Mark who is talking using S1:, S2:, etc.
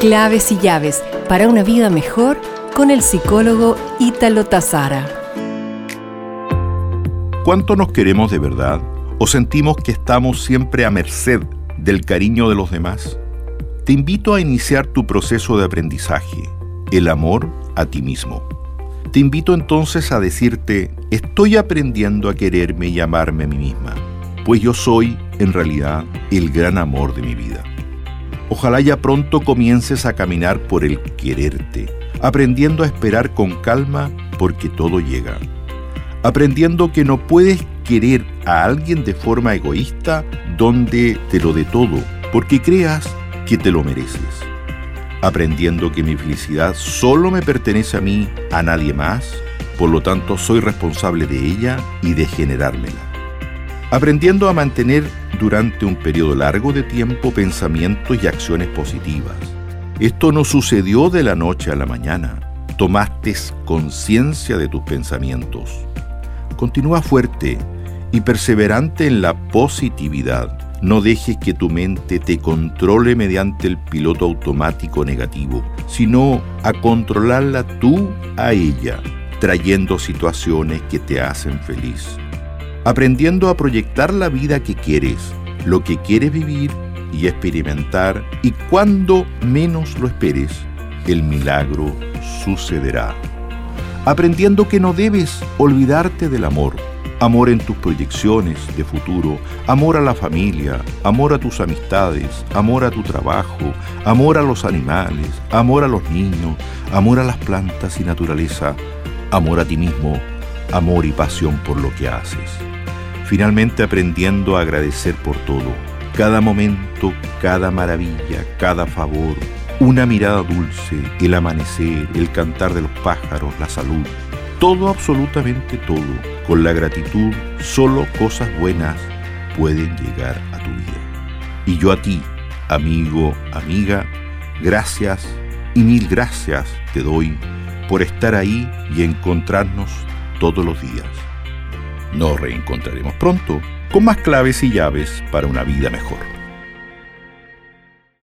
S1: Claves y llaves para una vida mejor con el psicólogo Ítalo Tazara.
S2: ¿Cuánto nos queremos de verdad? ¿O sentimos que estamos siempre a merced del cariño de los demás? Te invito a iniciar tu proceso de aprendizaje, el amor a ti mismo. Te invito entonces a decirte, estoy aprendiendo a quererme y amarme a mí misma, pues yo soy, en realidad, el gran amor de mi vida. Ojalá ya pronto comiences a caminar por el quererte, aprendiendo a esperar con calma porque todo llega. Aprendiendo que no puedes querer a alguien de forma egoísta donde te lo dé todo, porque creas que te lo mereces aprendiendo que mi felicidad solo me pertenece a mí, a nadie más, por lo tanto soy responsable de ella y de generármela. Aprendiendo a mantener durante un periodo largo de tiempo pensamientos y acciones positivas. Esto no sucedió de la noche a la mañana. Tomaste conciencia de tus pensamientos. Continúa fuerte y perseverante en la positividad no dejes que tu mente te controle mediante el piloto automático negativo, sino a controlarla tú a ella, trayendo situaciones que te hacen feliz. Aprendiendo a proyectar la vida que quieres, lo que quieres vivir y experimentar, y cuando menos lo esperes, el milagro sucederá. Aprendiendo que no debes olvidarte del amor, amor en tus proyecciones de futuro, amor a la familia, amor a tus amistades, amor a tu trabajo, amor a los animales, amor a los niños, amor a las plantas y naturaleza, amor a ti mismo, amor y pasión por lo que haces. Finalmente aprendiendo a agradecer por todo, cada momento, cada maravilla, cada favor, una mirada dulce, el amanecer, el cantar de los pájaros, la salud, todo, absolutamente todo. Con la gratitud, solo cosas buenas pueden llegar a tu vida. Y yo a ti, amigo, amiga, gracias y mil gracias te doy por estar ahí y encontrarnos todos los días. Nos reencontraremos pronto con más claves y llaves para una vida mejor.